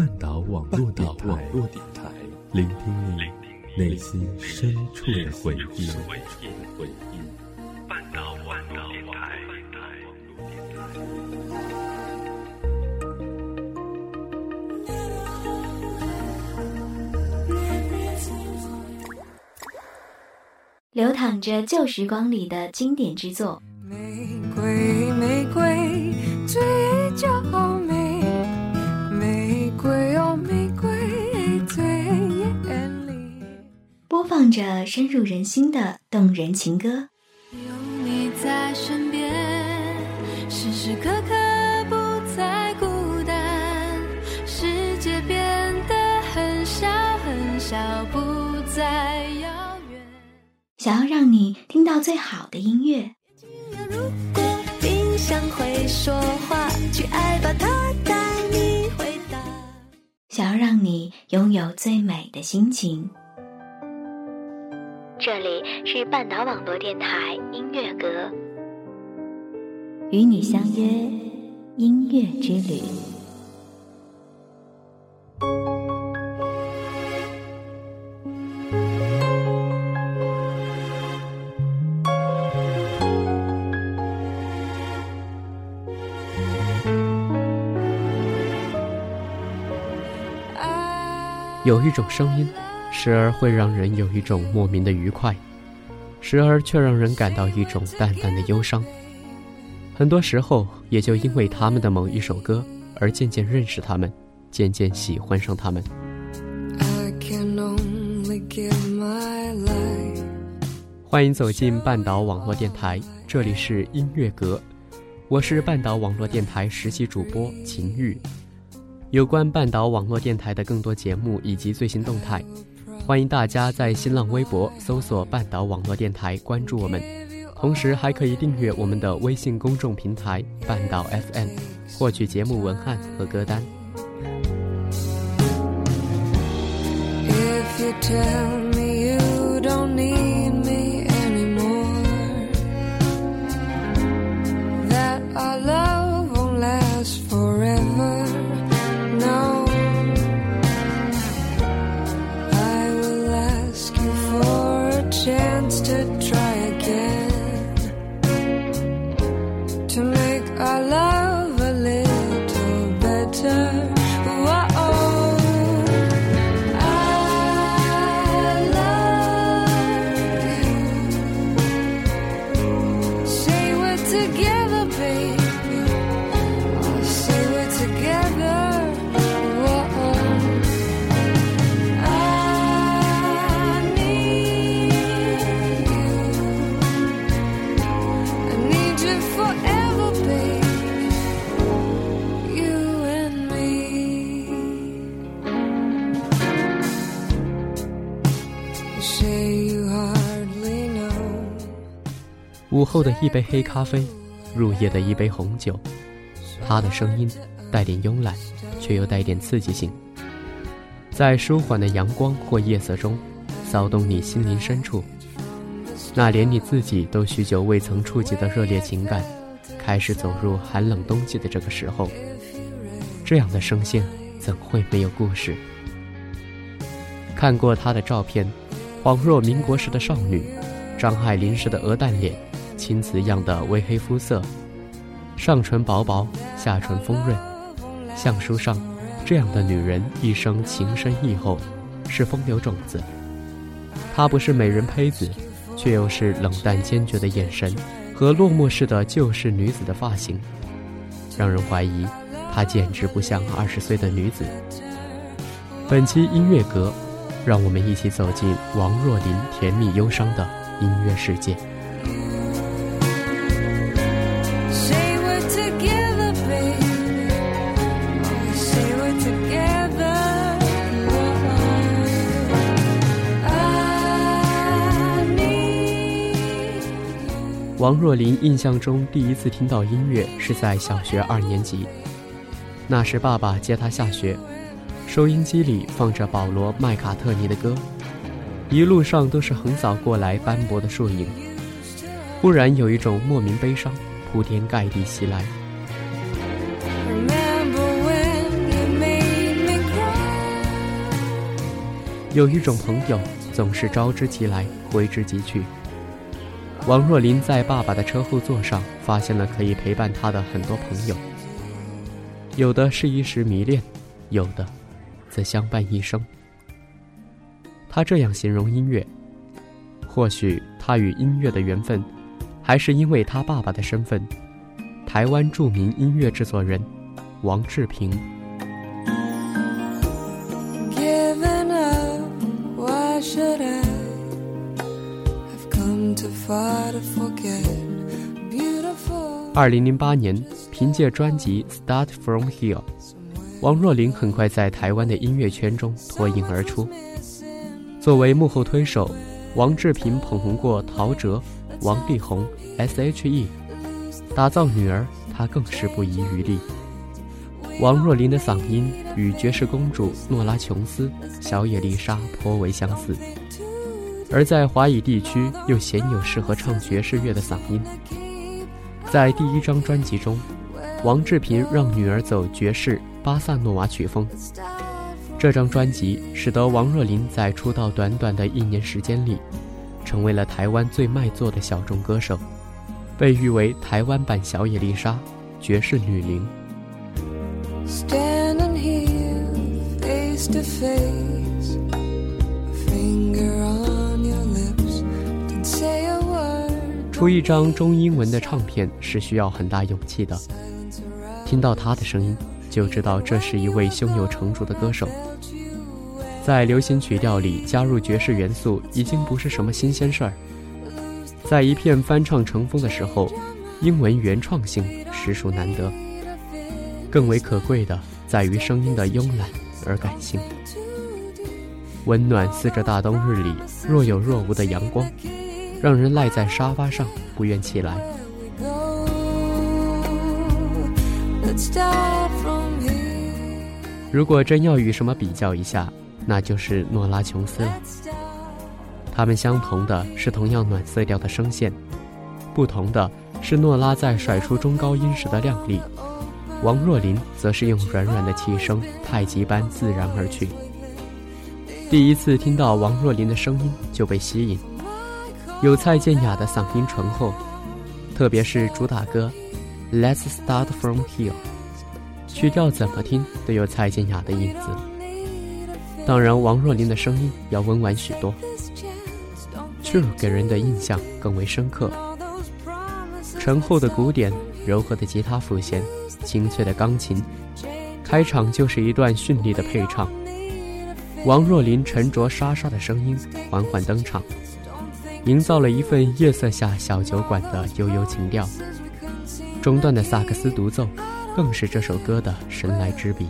半岛网络电台，聆听你内心深处的回忆。半岛网络电台。流淌着旧时光里的经典之作。玫瑰，玫瑰，最放着深入人心的动人情歌。有你在身边，时时刻刻不再孤单。世界变得很小很小，不再遥远。想要让你听到最好的音乐，如果冰箱会说话，去爱吧，它带你回答。想要让你拥有最美的心情。这里是半岛网络电台音乐阁，与你相约音乐之旅。有一种声音，时而会让人有一种莫名的愉快，时而却让人感到一种淡淡的忧伤。很多时候，也就因为他们的某一首歌，而渐渐认识他们，渐渐喜欢上他们。欢迎走进半岛网络电台，这里是音乐阁，我是半岛网络电台实习主播秦玉。有关半岛网络电台的更多节目以及最新动态，欢迎大家在新浪微博搜索“半岛网络电台”关注我们，同时还可以订阅我们的微信公众平台“半岛 FM”，获取节目文案和歌单。If you tell 后的一杯黑咖啡，入夜的一杯红酒，他的声音带点慵懒，却又带点刺激性，在舒缓的阳光或夜色中，骚动你心灵深处。那连你自己都许久未曾触及的热烈情感，开始走入寒冷冬季的这个时候，这样的声线怎会没有故事？看过他的照片，恍若民国时的少女，张爱玲式的鹅蛋脸，青瓷样的微黑肤色，上唇薄薄，下唇丰润，像书上这样的女人一生情深意厚，是风流种子。她不是美人胚子，却又是冷淡坚决的眼神和落寞似的旧式女子的发型，让人怀疑她简直不像二十岁的女子。本期音乐阁，让我们一起走进王若琳甜蜜忧伤的音乐世界。王若琳印象中第一次听到音乐是在小学二年级，那时爸爸接她下学，收音机里放着保罗·麦卡特尼的歌，一路上都是横扫过来斑驳的树影。忽然有一种莫名悲伤铺天盖地袭来有一种朋友总是招之即来，挥之即去。王若琳在爸爸的车后座上发现了可以陪伴她的很多朋友，有的是一时迷恋，有的则相伴一生。他这样形容音乐，或许他与音乐的缘分，还是因为他爸爸的身份——台湾著名音乐制作人王志平。二零零八年，凭借专辑《Start From Here》，王若琳很快在台湾的音乐圈中脱颖而出。作为幕后推手，王志平捧红过陶喆、王力宏、S.H.E，打造女儿，他更是不遗余力。王若琳的嗓音与爵士公主诺拉·琼斯、小野丽莎颇为相似。而在华语地区，又鲜有适合唱爵士乐的嗓音。在第一张专辑中，王志平让女儿走爵士巴萨诺瓦曲风。这张专辑使得王若琳在出道短短的一年时间里，成为了台湾最卖座的小众歌手，被誉为台湾版小野丽莎，爵士女伶。Standing here, face to face. 出一张中英文的唱片是需要很大勇气的。听到他的声音，就知道这是一位胸有成竹的歌手。在流行曲调里加入爵士元素，已经不是什么新鲜事儿。在一片翻唱成风的时候，英文原创性实属难得。更为可贵的在于声音的慵懒而感性，温暖似这大冬日里若有若无的阳光。让人赖在沙发上不愿起来。如果真要与什么比较一下，那就是诺拉琼斯了。他们相同的是同样暖色调的声线，不同的是诺拉在甩出中高音时的亮丽，王若琳则是用软软的气声太极般自然而去。第一次听到王若琳的声音就被吸引。有蔡健雅的嗓音醇厚，特别是主打歌《Let's Start From Here》，曲调怎么听都有蔡健雅的影子。当然，王若琳的声音要温婉许多，却给人的印象更为深刻。醇厚的鼓点，柔和的吉他副弦，清脆的钢琴，开场就是一段绚丽的配唱。王若琳沉着沙沙的声音缓缓登场。营造了一份夜色下小酒馆的悠悠情调，中段的萨克斯独奏，更是这首歌的神来之笔。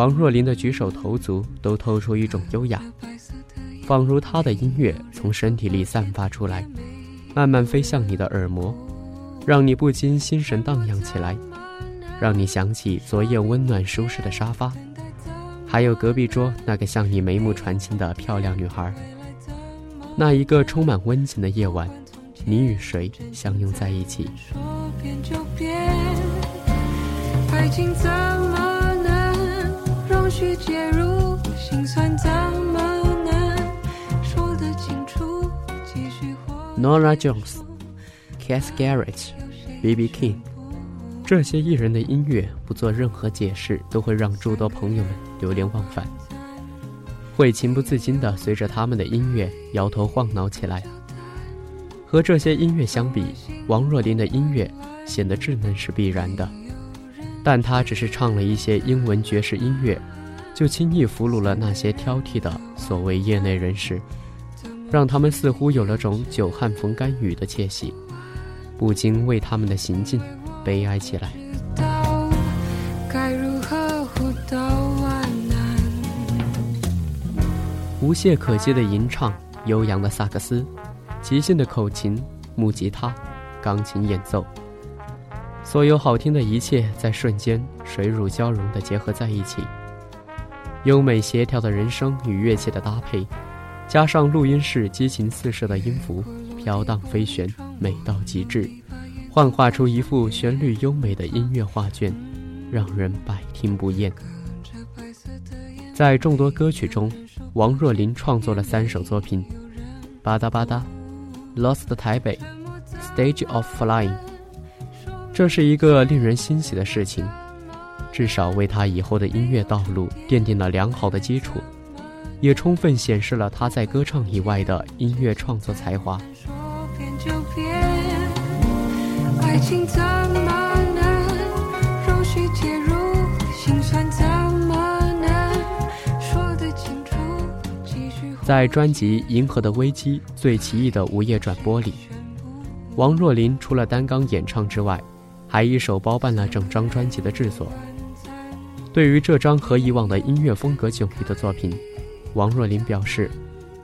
王若琳的举手投足都透出一种优雅，仿如她的音乐从身体里散发出来，慢慢飞向你的耳膜，让你不禁心神荡漾起来，让你想起昨夜温暖舒适的沙发，还有隔壁桌那个向你眉目传情的漂亮女孩。那一个充满温情的夜晚，你与谁相拥在一起？爱情怎么？介入，心酸怎么能说得清楚继续？Nora Jones、Cass Garrett、B.B. King，这些艺人的音乐不做任何解释，都会让诸多朋友们流连忘返，会情不自禁地随着他们的音乐摇头晃脑起来。和这些音乐相比，王若琳的音乐显得稚嫩是必然的，但她只是唱了一些英文爵士音乐，就轻易俘虏了那些挑剔的所谓业内人士，让他们似乎有了种久旱逢甘雨的窃喜，不禁为他们的行径悲哀起来。无懈可击的吟唱，悠扬的萨克斯。即兴的口琴、木吉他、钢琴演奏，所有好听的一切在瞬间水乳交融地结合在一起。优美协调的人声与乐器的搭配，加上录音室激情四射的音符，飘荡飞旋，美到极致，幻化出一幅旋律优美的音乐画卷，让人百听不厌。在众多歌曲中，王若琳创作了三首作品，《吧嗒吧嗒》。Lost 台北，Stage of Flying，这是一个令人欣喜的事情，至少为他以后的音乐道路奠定了良好的基础，也充分显示了他在歌唱以外的音乐创作才华。爱情在专辑《银河的危机》最奇异的午夜转播里，王若琳除了单刚演唱之外，还一手包办了整张专辑的制作。对于这张和以往的音乐风格迥异的作品，王若琳表示，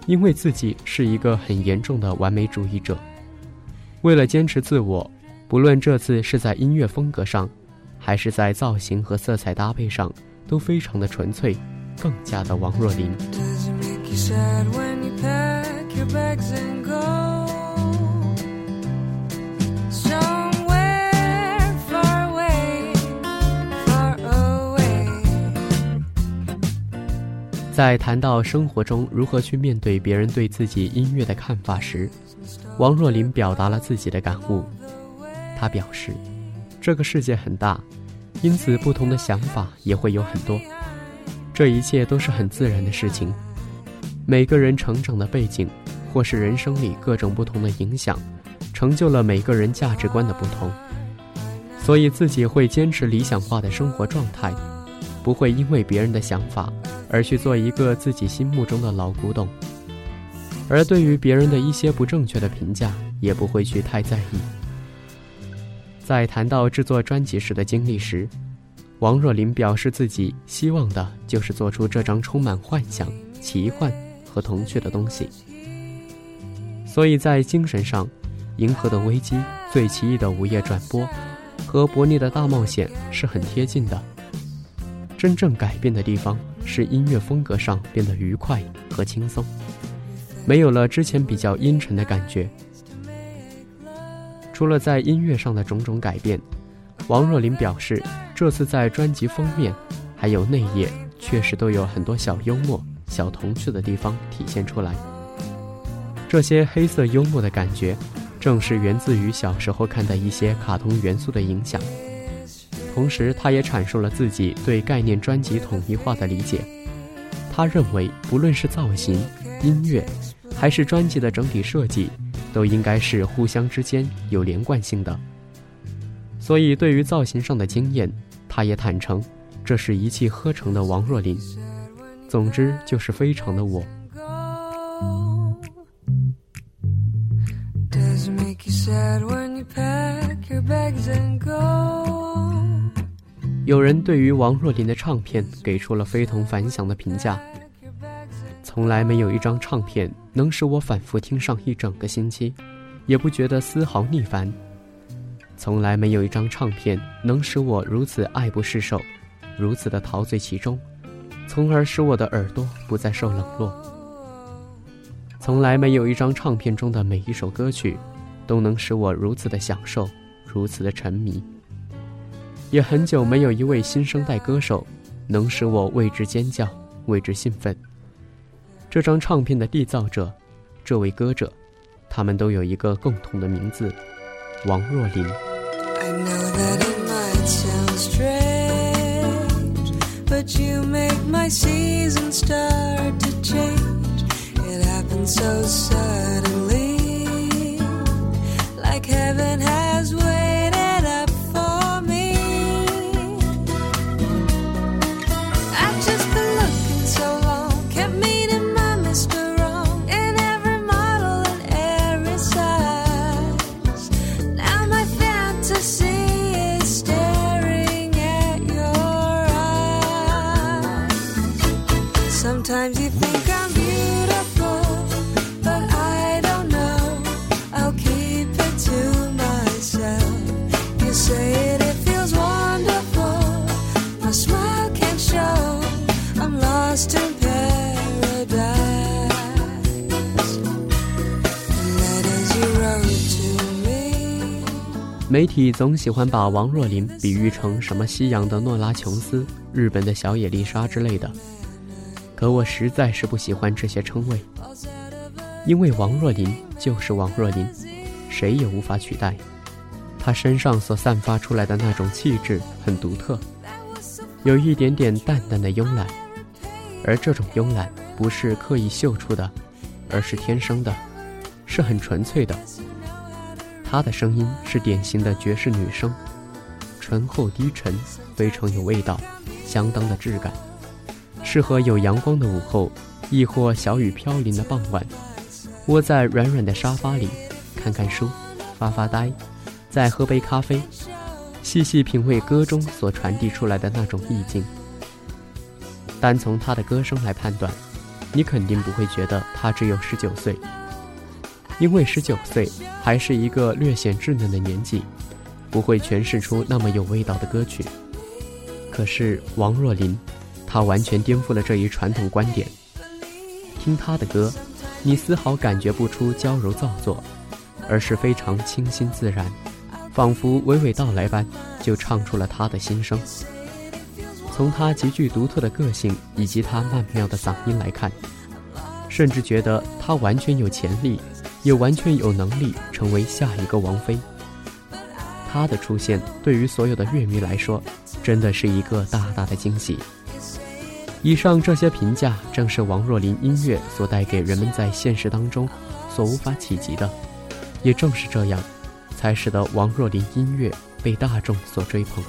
因为自己是一个很严重的完美主义者，为了坚持自我，不论这次是在音乐风格上，还是在造型和色彩搭配上，都非常的纯粹，更加的王若琳。在谈到生活中如何去面对别人对自己音乐的看法时，王若琳表达了自己的感悟。她表示：“这个世界很大，因此不同的想法也会有很多，这一切都是很自然的事情。”每个人成长的背景，或是人生里各种不同的影响，成就了每个人价值观的不同。所以自己会坚持理想化的生活状态，不会因为别人的想法而去做一个自己心目中的老古董。而对于别人的一些不正确的评价，也不会去太在意。在谈到制作专辑时的经历时，王若琳表示自己希望的就是做出这张充满幻想、奇幻。和童趣的东西，所以在精神上，《银河的危机》最奇异的午夜转播和《伯尼的大冒险》是很贴近的。真正改变的地方使音乐风格上变得愉快和轻松，没有了之前比较阴沉的感觉。除了在音乐上的种种改变，王若琳表示，这次在专辑封面还有内页，确实都有很多小幽默。小童趣的地方体现出来，这些黑色幽默的感觉，正是源自于小时候看的一些卡通元素的影响。同时，他也阐述了自己对概念专辑统一化的理解。他认为，不论是造型、音乐，还是专辑的整体设计，都应该是互相之间有连贯性的。所以，对于造型上的经验，他也坦诚，这是一气呵成的王若琳。总之就是非常的我。有人对于王若琳的唱片给出了非同凡响的评价。从来没有一张唱片能使我反复听上一整个星期，也不觉得丝毫腻烦。从来没有一张唱片能使我如此爱不释手，如此的陶醉其中。从而使我的耳朵不再受冷落。从来没有一张唱片中的每一首歌曲，都能使我如此的享受，如此的沉迷。也很久没有一位新生代歌手能使我为之尖叫为之兴奋这张唱片的缔造者这位歌者他们都有一个共同的名字王若琳 butyoumakemyseasonstarttochangeit happens so suddenly like heaven has waited 媒体总喜欢把王若琳比喻成什么西洋的诺拉琼斯、日本的小野丽莎之类的，可我实在是不喜欢这些称谓，因为王若琳就是王若琳，谁也无法取代。她身上所散发出来的那种气质很独特，有一点点淡淡的慵懒，而这种慵懒不是刻意秀出的，而是天生的，是很纯粹的。她的声音是典型的爵士女声，醇厚低沉，非常有味道，相当的质感，适合有阳光的午后，亦或小雨飘零的傍晚，窝在软软的沙发里，看看书，发发呆，再喝杯咖啡，细细品味歌中所传递出来的那种意境。单从她的歌声来判断，你肯定不会觉得她只有十九岁。因为十九岁还是一个略显稚嫩的年纪，不会诠释出那么有味道的歌曲。可是王若琳，她完全颠覆了这一传统观点。听她的歌，你丝毫感觉不出娇柔造作，而是非常清新自然，仿佛娓娓道来般就唱出了她的心声。从她极具独特的个性以及她曼妙的嗓音来看，甚至觉得她完全有潜力。也完全有能力成为下一个王菲。她的出现对于所有的乐迷来说，真的是一个大大的惊喜。以上这些评价，正是王若琳音乐所带给人们在现实当中所无法企及的。也正是这样，才使得王若琳音乐被大众所追捧。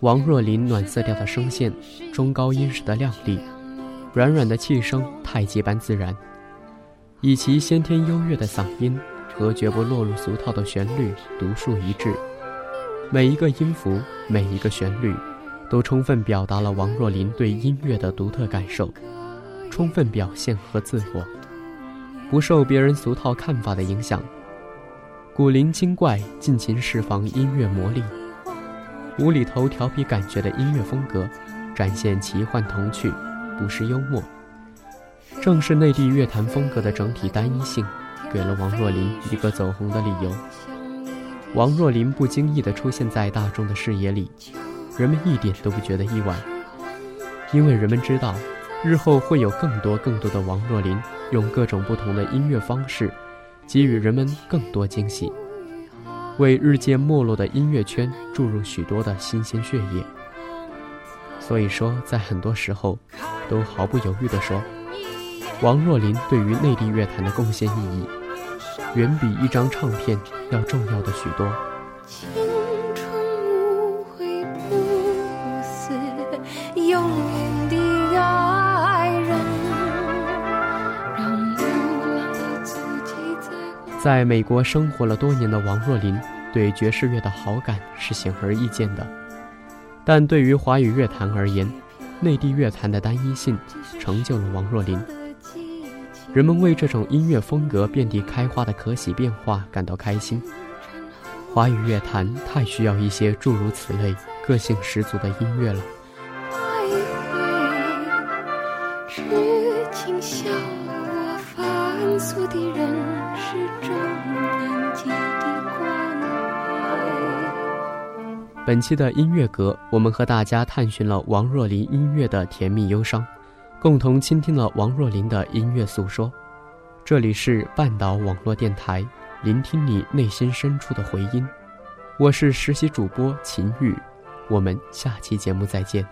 王若琳暖色调的声线，中高音时的亮丽，软软的气声，太极般自然，以其先天优越的嗓音和绝不落入俗套的旋律独树一帜。每一个音符，每一个旋律，都充分表达了王若琳对音乐的独特感受，充分表现和自我，不受别人俗套看法的影响。古灵精怪，尽情释放音乐魔力。无厘头、调皮、感觉的音乐风格，展现奇幻童趣，不失幽默。正是内地乐坛风格的整体单一性，给了王若琳一个走红的理由。王若琳不经意地出现在大众的视野里，人们一点都不觉得意外，因为人们知道，日后会有更多更多的王若琳，用各种不同的音乐方式，给予人们更多惊喜。为日渐没落的音乐圈注入许多的新鲜血液。所以说，在很多时候，都毫不犹豫地说，王若琳对于内地乐坛的贡献意义，远比一张唱片要重要的许多。在美国生活了多年的王若琳，对爵士乐的好感是显而易见的。但对于华语乐坛而言，内地乐坛的单一性成就了王若琳。人们为这种音乐风格遍地开花的可喜变化感到开心。华语乐坛太需要一些诸如此类、个性十足的音乐了。本期的音乐阁，我们和大家探寻了王若琳音乐的甜蜜忧伤，共同倾听了王若琳的音乐诉说。这里是半岛网络电台，聆听你内心深处的回音。我是实习主播秦宇，我们下期节目再见。